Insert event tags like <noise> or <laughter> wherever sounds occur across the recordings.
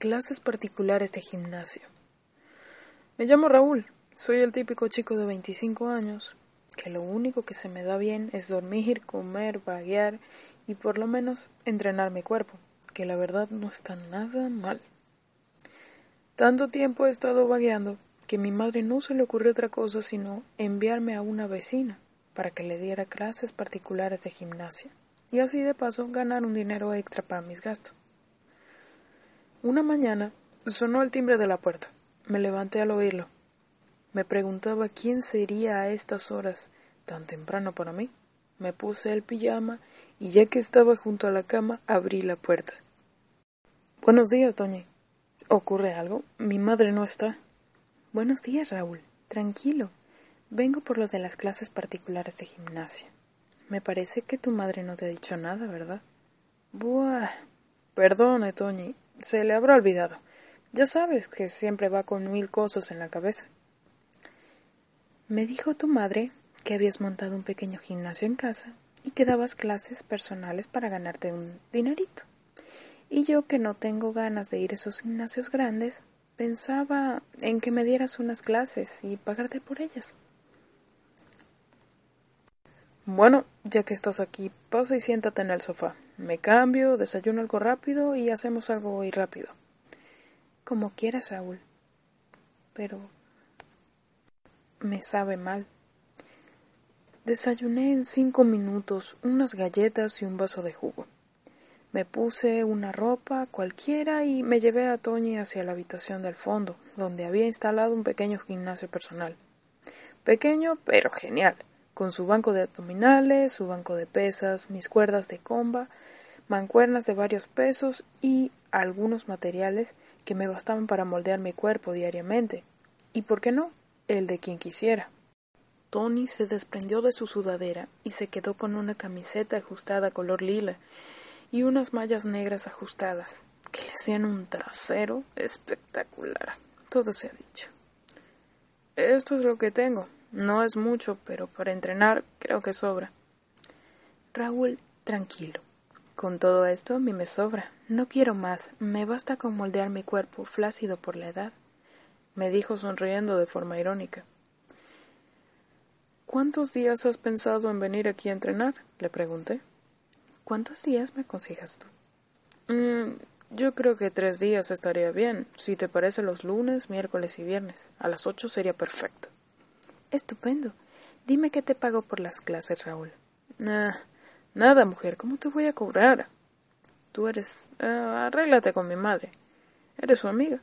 Clases particulares de gimnasio. Me llamo Raúl, soy el típico chico de 25 años, que lo único que se me da bien es dormir, comer, vaguear y por lo menos entrenar mi cuerpo, que la verdad no está nada mal. Tanto tiempo he estado vagueando que mi madre no se le ocurrió otra cosa sino enviarme a una vecina para que le diera clases particulares de gimnasia y así de paso ganar un dinero extra para mis gastos. Una mañana sonó el timbre de la puerta. Me levanté al oírlo. Me preguntaba quién sería a estas horas tan temprano para mí. Me puse el pijama y ya que estaba junto a la cama abrí la puerta. Buenos días, doña. ¿Ocurre algo? Mi madre no está. Buenos días, Raúl. Tranquilo. Vengo por lo de las clases particulares de gimnasia. Me parece que tu madre no te ha dicho nada, ¿verdad? Buah. Perdone, Toñi. Se le habrá olvidado. Ya sabes que siempre va con mil cosas en la cabeza. Me dijo tu madre que habías montado un pequeño gimnasio en casa y que dabas clases personales para ganarte un dinerito. Y yo que no tengo ganas de ir a esos gimnasios grandes, pensaba en que me dieras unas clases y pagarte por ellas. Bueno, ya que estás aquí, pasa y siéntate en el sofá. Me cambio, desayuno algo rápido y hacemos algo hoy rápido. Como quieras, Saúl. Pero me sabe mal. Desayuné en cinco minutos unas galletas y un vaso de jugo. Me puse una ropa cualquiera y me llevé a Toñi hacia la habitación del fondo, donde había instalado un pequeño gimnasio personal. Pequeño, pero genial con su banco de abdominales, su banco de pesas, mis cuerdas de comba, mancuernas de varios pesos y algunos materiales que me bastaban para moldear mi cuerpo diariamente. Y por qué no, el de quien quisiera. Tony se desprendió de su sudadera y se quedó con una camiseta ajustada color lila y unas mallas negras ajustadas que le hacían un trasero espectacular. Todo se ha dicho. Esto es lo que tengo, no es mucho, pero para entrenar creo que sobra. Raúl, tranquilo. Con todo esto a mí me sobra. No quiero más. Me basta con moldear mi cuerpo flácido por la edad, me dijo sonriendo de forma irónica. ¿Cuántos días has pensado en venir aquí a entrenar? le pregunté. ¿Cuántos días me aconsejas tú? Mm, yo creo que tres días estaría bien. Si te parece los lunes, miércoles y viernes. A las ocho sería perfecto. Estupendo. Dime qué te pago por las clases, Raúl. Nah, nada, mujer. ¿Cómo te voy a cobrar? Tú eres... Ah, arréglate con mi madre. Eres su amiga.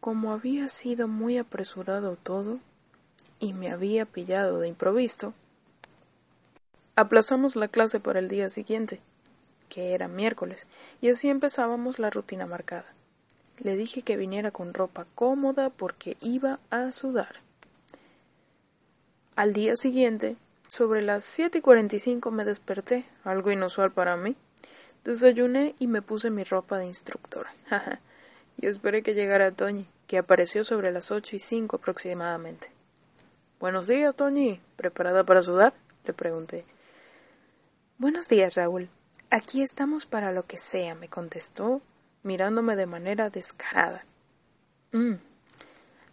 Como había sido muy apresurado todo y me había pillado de improviso, aplazamos la clase para el día siguiente, que era miércoles, y así empezábamos la rutina marcada. Le dije que viniera con ropa cómoda porque iba a sudar. Al día siguiente, sobre las siete y cuarenta y cinco me desperté, algo inusual para mí. Desayuné y me puse mi ropa de instructor. <laughs> y esperé que llegara Toñi, que apareció sobre las ocho y cinco aproximadamente. Buenos días, Toñi. ¿Preparada para sudar? le pregunté. Buenos días, Raúl. Aquí estamos para lo que sea, me contestó, mirándome de manera descarada. Mm.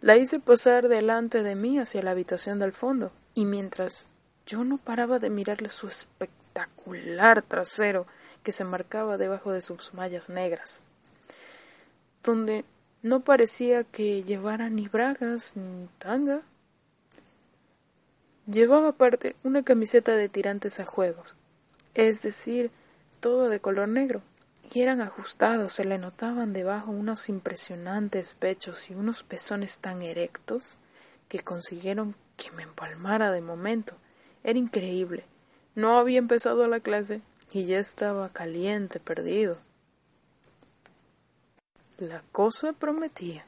La hice pasar delante de mí hacia la habitación del fondo, y mientras yo no paraba de mirarle su espectacular trasero que se marcaba debajo de sus mallas negras, donde no parecía que llevara ni bragas ni tanga. Llevaba aparte una camiseta de tirantes a juegos, es decir, todo de color negro, y eran ajustados, se le notaban debajo unos impresionantes pechos y unos pezones tan erectos que consiguieron que me empalmara de momento. Era increíble. No había empezado la clase y ya estaba caliente, perdido. La cosa prometía.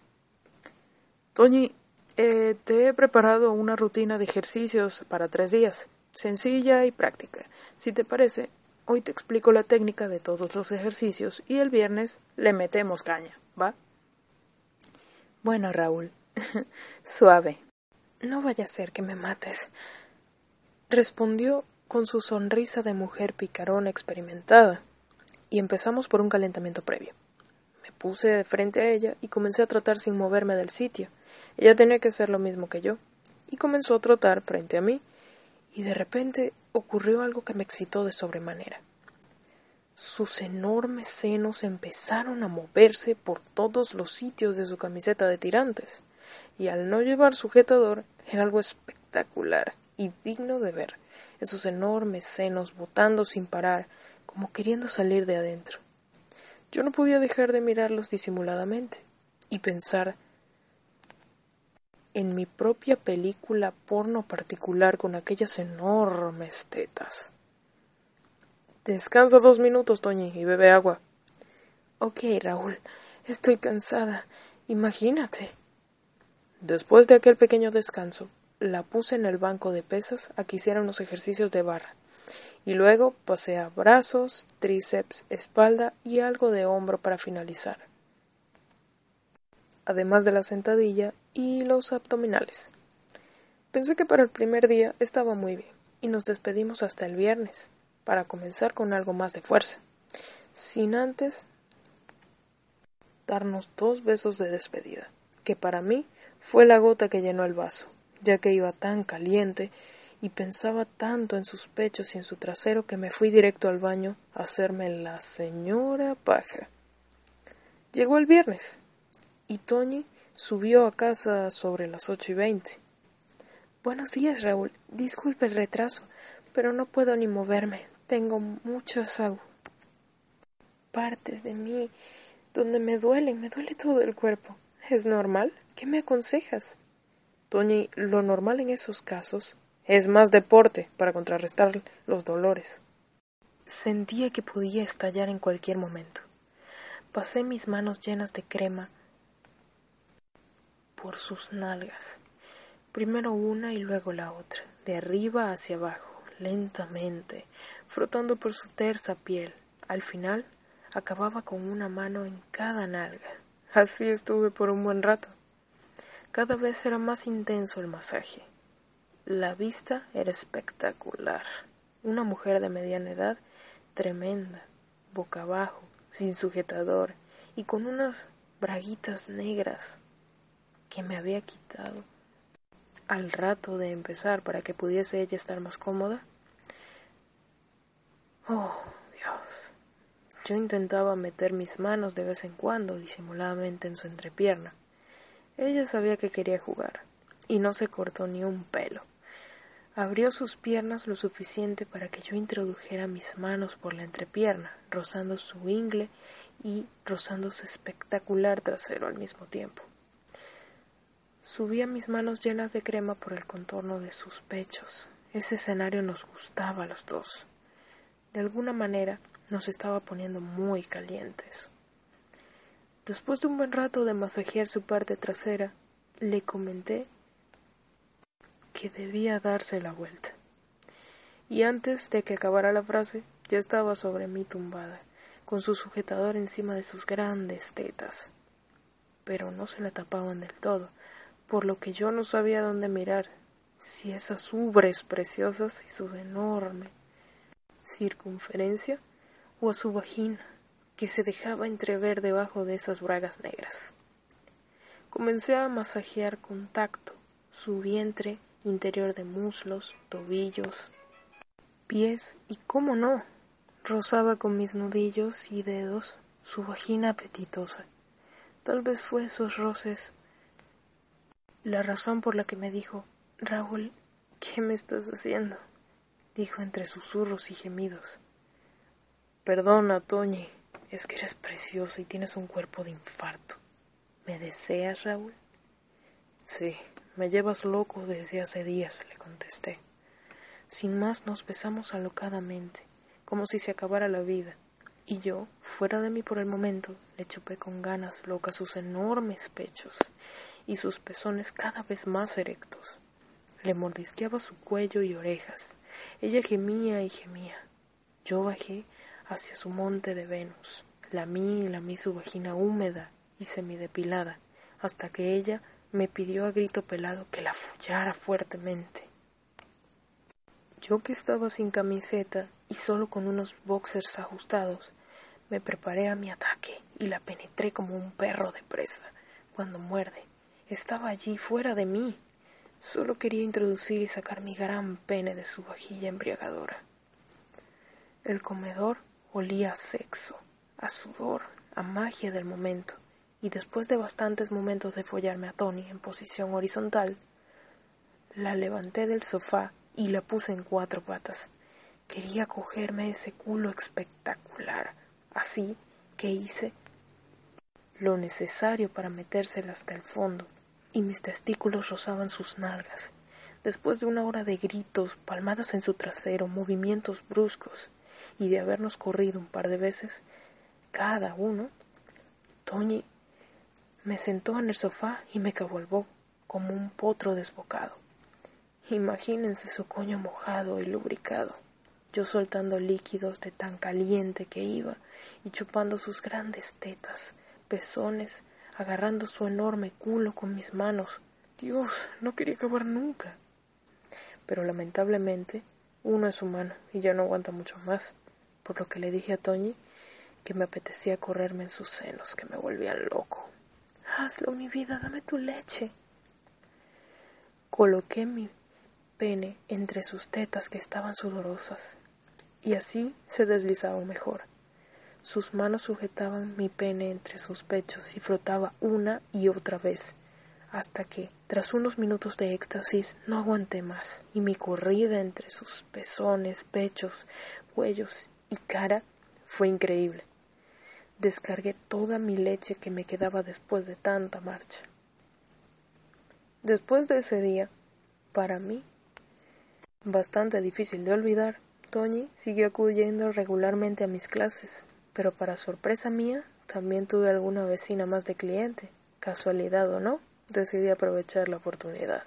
Toñi, eh, te he preparado una rutina de ejercicios para tres días, sencilla y práctica. Si te parece, Hoy te explico la técnica de todos los ejercicios y el viernes le metemos caña, ¿va? Bueno, Raúl, <laughs> suave. No vaya a ser que me mates. Respondió con su sonrisa de mujer picarona experimentada. Y empezamos por un calentamiento previo. puse de frente a ella y comencé a trotar sin moverme del sitio. Ella tenía que hacer lo mismo que yo, y comenzó a trotar frente a mí, y de repente ocurrió algo que me excitó de sobremanera. Sus enormes senos empezaron a moverse por todos los sitios de su camiseta de tirantes, y al no llevar sujetador era algo espectacular y digno de ver, esos enormes senos botando sin parar, como queriendo salir de adentro. Yo no podía dejar de mirarlos disimuladamente y pensar en mi propia película porno particular con aquellas enormes tetas. Descansa dos minutos, Toñi, y bebe agua. Ok, Raúl, estoy cansada. Imagínate. Después de aquel pequeño descanso, la puse en el banco de pesas a que hiciera unos ejercicios de barra, y luego pasé a brazos, tríceps, espalda y algo de hombro para finalizar, además de la sentadilla y los abdominales. Pensé que para el primer día estaba muy bien, y nos despedimos hasta el viernes para comenzar con algo más de fuerza, sin antes darnos dos besos de despedida, que para mí fue la gota que llenó el vaso, ya que iba tan caliente y pensaba tanto en sus pechos y en su trasero que me fui directo al baño a hacerme la señora paja. Llegó el viernes y Toñi subió a casa sobre las ocho y veinte. Buenos días, Raúl. Disculpe el retraso, pero no puedo ni moverme. Tengo muchas partes de mí donde me duelen, me duele todo el cuerpo. ¿Es normal? ¿Qué me aconsejas? Toñi, lo normal en esos casos es más deporte para contrarrestar los dolores. Sentía que podía estallar en cualquier momento. Pasé mis manos llenas de crema por sus nalgas, primero una y luego la otra, de arriba hacia abajo lentamente, frotando por su tersa piel. Al final, acababa con una mano en cada nalga. Así estuve por un buen rato. Cada vez era más intenso el masaje. La vista era espectacular. Una mujer de mediana edad, tremenda, boca abajo, sin sujetador y con unas braguitas negras que me había quitado al rato de empezar para que pudiese ella estar más cómoda? Oh, Dios. Yo intentaba meter mis manos de vez en cuando disimuladamente en su entrepierna. Ella sabía que quería jugar, y no se cortó ni un pelo. Abrió sus piernas lo suficiente para que yo introdujera mis manos por la entrepierna, rozando su ingle y rozando su espectacular trasero al mismo tiempo. Subía mis manos llenas de crema por el contorno de sus pechos. Ese escenario nos gustaba a los dos. De alguna manera nos estaba poniendo muy calientes. Después de un buen rato de masajear su parte trasera, le comenté que debía darse la vuelta. Y antes de que acabara la frase, ya estaba sobre mí tumbada, con su sujetador encima de sus grandes tetas. Pero no se la tapaban del todo, por lo que yo no sabía dónde mirar, si esas ubres preciosas y su enorme circunferencia o a su vagina, que se dejaba entrever debajo de esas bragas negras. Comencé a masajear con tacto su vientre interior de muslos, tobillos, pies y, cómo no, rozaba con mis nudillos y dedos su vagina apetitosa. Tal vez fue esos roces la razón por la que me dijo, Raúl, ¿qué me estás haciendo? dijo entre susurros y gemidos. Perdona, Toñi, es que eres preciosa y tienes un cuerpo de infarto. ¿Me deseas, Raúl? Sí, me llevas loco desde hace días, le contesté. Sin más nos besamos alocadamente, como si se acabara la vida, y yo, fuera de mí por el momento, le chupé con ganas locas sus enormes pechos y sus pezones cada vez más erectos. Le mordisqueaba su cuello y orejas. Ella gemía y gemía. Yo bajé hacia su monte de Venus. Lamí y lamí su vagina húmeda y semidepilada, hasta que ella me pidió a grito pelado que la follara fuertemente. Yo que estaba sin camiseta y solo con unos boxers ajustados, Me preparé a mi ataque y la penetré como un perro de presa. Cuando muerde, estaba allí fuera de mí. Solo quería introducir y sacar mi gran pene de su vajilla embriagadora. El comedor olía a sexo, a sudor, a magia del momento, y después de bastantes momentos de follarme a Tony en posición horizontal, la levanté del sofá y la puse en cuatro patas. Quería cogerme ese culo espectacular, así que hice lo necesario para metérsela hasta el fondo, y mis testículos rozaban sus nalgas. Después de una hora de gritos, palmadas en su trasero, movimientos bruscos, y de habernos corrido un par de veces, cada uno, Toñi me sentó en el sofá y me cabalgó como un potro desbocado. Imagínense su coño mojado y lubricado, yo soltando líquidos de tan caliente que iba y chupando sus grandes tetas, pezones, agarrando su enorme culo con mis manos. Dios, no quería acabar nunca. Pero lamentablemente uno es humano y ya no aguanta mucho más, por lo que le dije a Toñi que me apetecía correrme en sus senos, que me volvían loco. Hazlo, mi vida, dame tu leche. Coloqué mi pene entre sus tetas que estaban sudorosas, y así se deslizaba mejor. Sus manos sujetaban mi pene entre sus pechos y frotaba una y otra vez, hasta que, tras unos minutos de éxtasis, no aguanté más, y mi corrida entre sus pezones, pechos, cuellos y cara fue increíble. Descargué toda mi leche que me quedaba después de tanta marcha. Después de ese día, para mí, bastante difícil de olvidar, Toñi siguió acudiendo regularmente a mis clases, pero para sorpresa mía, también tuve alguna vecina más de cliente. Casualidad o no, decidí aprovechar la oportunidad.